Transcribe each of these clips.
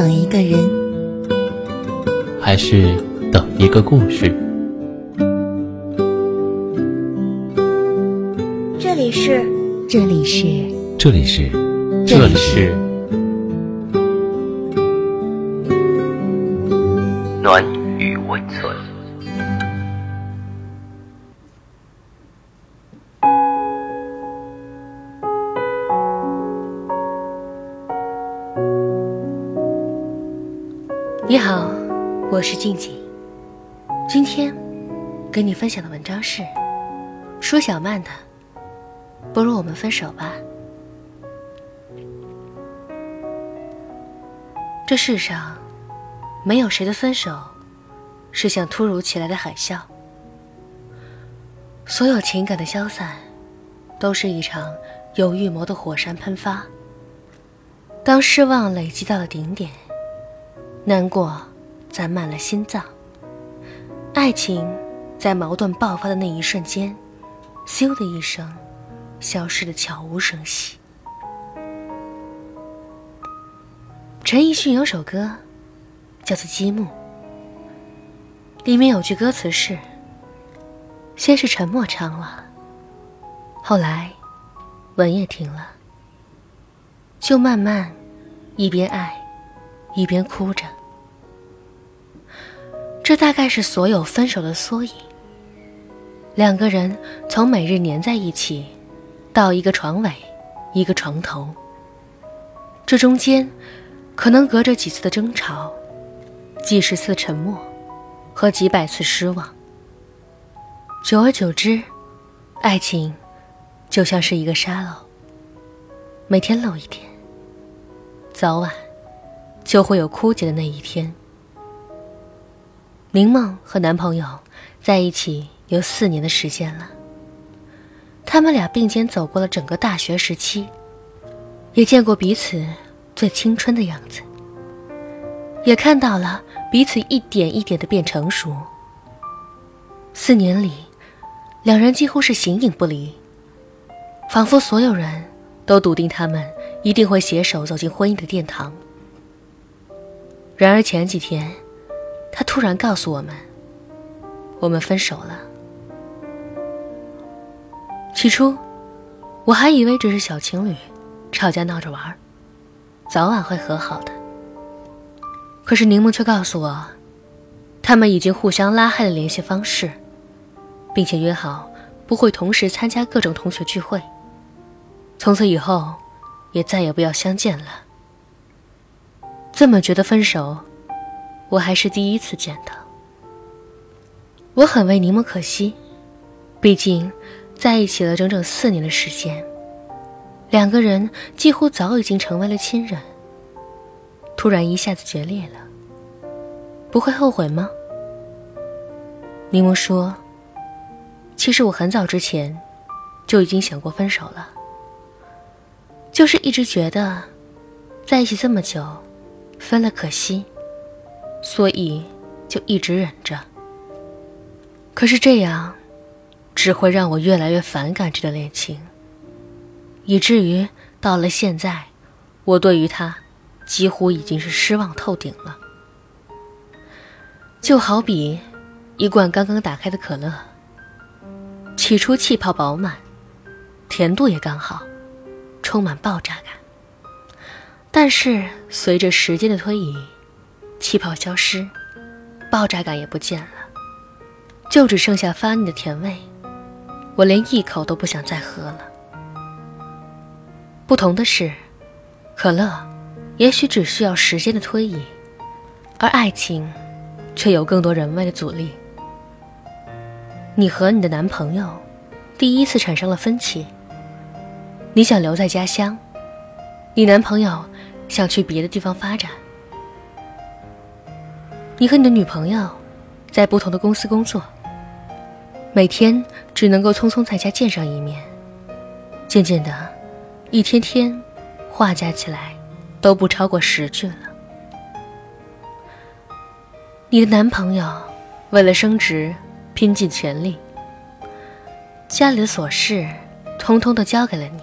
等一个人，还是等一个故事？这里是，这里是，这里是，这里是。暖与温存。我是静静。今天跟你分享的文章是舒小曼的《不如我们分手吧》。这世上没有谁的分手是像突如其来的海啸，所有情感的消散都是一场有预谋的火山喷发。当失望累积到了顶点。难过攒满了心脏，爱情在矛盾爆发的那一瞬间，咻的一声，消失的悄无声息。陈奕迅有首歌，叫做《积木》，里面有句歌词是：“先是沉默唱了，后来吻也停了，就慢慢一边爱。”一边哭着，这大概是所有分手的缩影。两个人从每日黏在一起，到一个床尾，一个床头，这中间可能隔着几次的争吵，几十次沉默，和几百次失望。久而久之，爱情就像是一个沙漏，每天漏一点，早晚。就会有枯竭的那一天。明梦和男朋友在一起有四年的时间了，他们俩并肩走过了整个大学时期，也见过彼此最青春的样子，也看到了彼此一点一点的变成熟。四年里，两人几乎是形影不离，仿佛所有人都笃定他们一定会携手走进婚姻的殿堂。然而前几天，他突然告诉我们，我们分手了。起初，我还以为只是小情侣，吵架闹着玩，早晚会和好的。可是柠檬却告诉我，他们已经互相拉黑了联系方式，并且约好不会同时参加各种同学聚会，从此以后，也再也不要相见了。这么觉得分手，我还是第一次见到。我很为柠檬可惜，毕竟在一起了整整四年的时间，两个人几乎早已经成为了亲人。突然一下子决裂了，不会后悔吗？柠檬说：“其实我很早之前就已经想过分手了，就是一直觉得在一起这么久。”分了可惜，所以就一直忍着。可是这样，只会让我越来越反感这段恋情，以至于到了现在，我对于他几乎已经是失望透顶了。就好比一罐刚刚打开的可乐，起初气泡饱满，甜度也刚好，充满爆炸感。但是随着时间的推移，气泡消失，爆炸感也不见了，就只剩下发腻的甜味。我连一口都不想再喝了。不同的是，可乐也许只需要时间的推移，而爱情却有更多人为的阻力。你和你的男朋友第一次产生了分歧，你想留在家乡，你男朋友。想去别的地方发展。你和你的女朋友在不同的公司工作，每天只能够匆匆在家见上一面。渐渐的，一天天话加起来都不超过十句了。你的男朋友为了升职拼尽全力，家里的琐事通通都交给了你，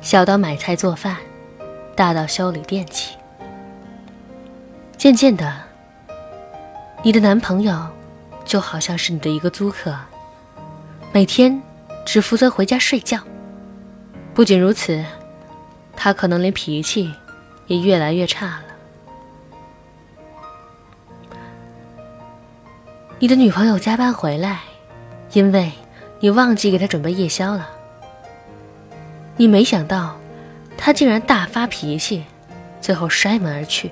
小到买菜做饭。大到修理电器，渐渐的，你的男朋友就好像是你的一个租客，每天只负责回家睡觉。不仅如此，他可能连脾气也越来越差了。你的女朋友加班回来，因为你忘记给她准备夜宵了。你没想到，她竟然大发脾气，最后摔门而去。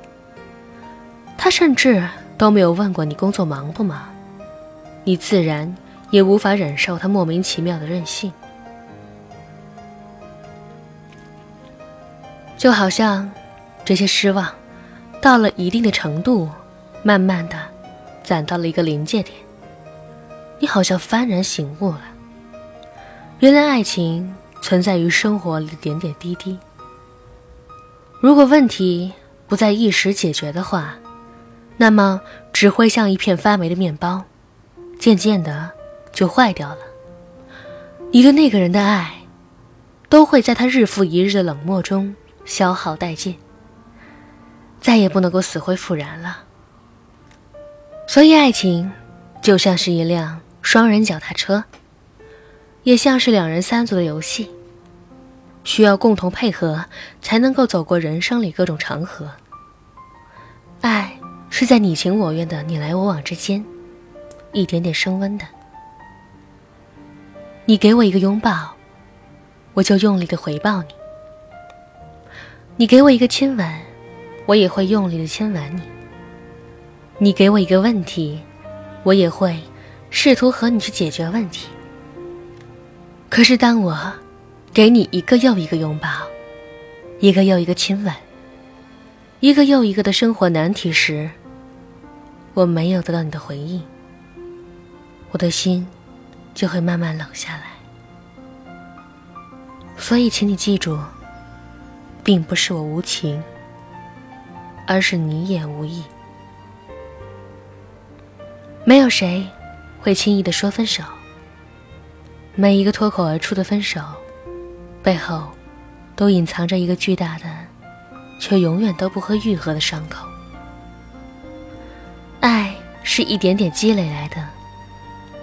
他甚至都没有问过你工作忙不忙，你自然也无法忍受他莫名其妙的任性。就好像这些失望，到了一定的程度，慢慢的攒到了一个临界点，你好像幡然醒悟了。原来爱情存在于生活里的点点滴滴。如果问题不在一时解决的话，那么只会像一片发霉的面包，渐渐的就坏掉了。你对那个人的爱，都会在他日复一日的冷漠中消耗殆尽，再也不能够死灰复燃了。所以，爱情就像是一辆双人脚踏车，也像是两人三足的游戏，需要共同配合才能够走过人生里各种长河。爱。是在你情我愿的你来我往之间，一点点升温的。你给我一个拥抱，我就用力的回报你；你给我一个亲吻，我也会用力的亲吻你；你给我一个问题，我也会试图和你去解决问题。可是当我给你一个又一个拥抱，一个又一个亲吻，一个又一个的生活难题时，我没有得到你的回应，我的心就会慢慢冷下来。所以，请你记住，并不是我无情，而是你也无意。没有谁会轻易的说分手。每一个脱口而出的分手，背后都隐藏着一个巨大的，却永远都不会愈合的伤口。是一点点积累来的，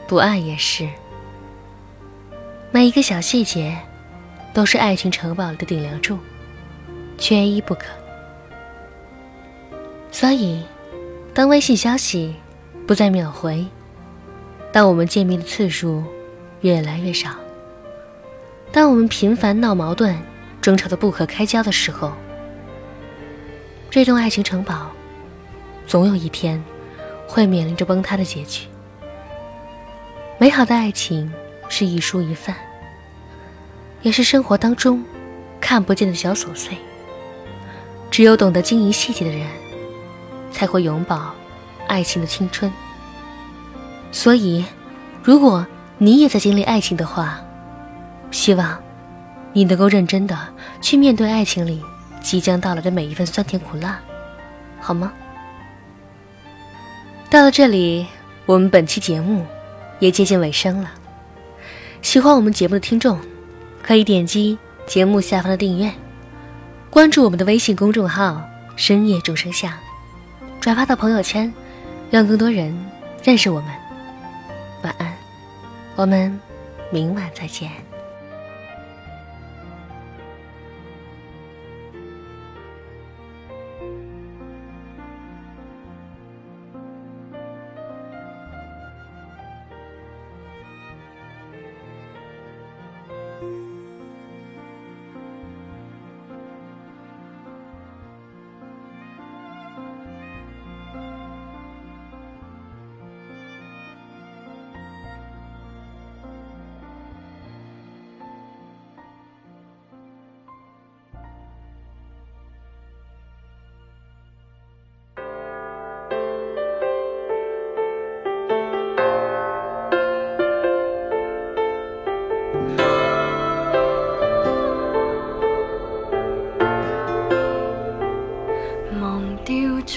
不爱也是。每一个小细节，都是爱情城堡里的顶梁柱，缺一不可。所以，当微信消息不再秒回，当我们见面的次数越来越少，当我们频繁闹矛盾、争吵的不可开交的时候，这栋爱情城堡，总有一天。会面临着崩塌的结局。美好的爱情是一蔬一饭，也是生活当中看不见的小琐碎。只有懂得经营细节的人，才会永葆爱情的青春。所以，如果你也在经历爱情的话，希望你能够认真的去面对爱情里即将到来的每一份酸甜苦辣，好吗？到了这里，我们本期节目也接近尾声了。喜欢我们节目的听众，可以点击节目下方的订阅，关注我们的微信公众号“深夜众生相”，转发到朋友圈，让更多人认识我们。晚安，我们明晚再见。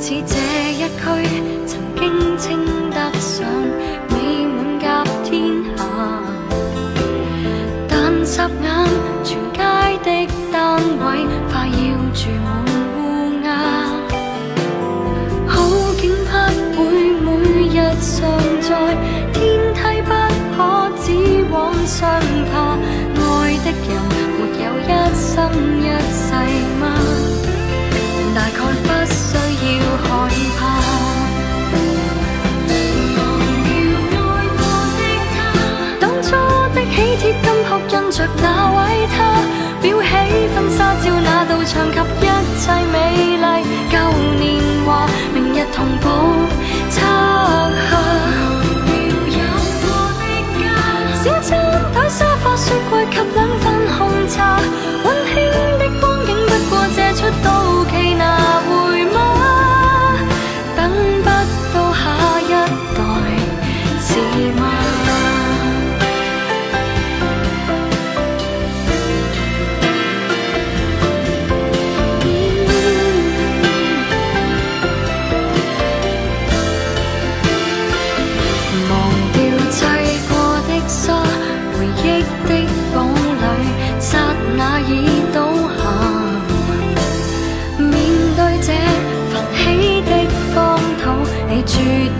似这一区曾经清。从不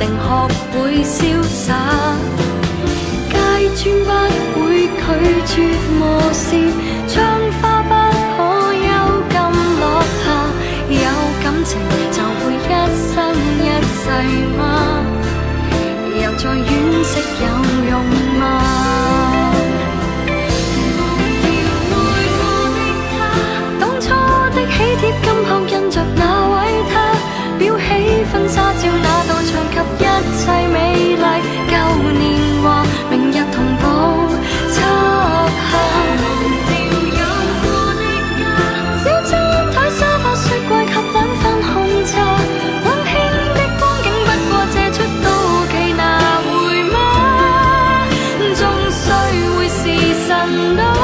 定学会潇洒。街穿不会拒绝磨蚀。I know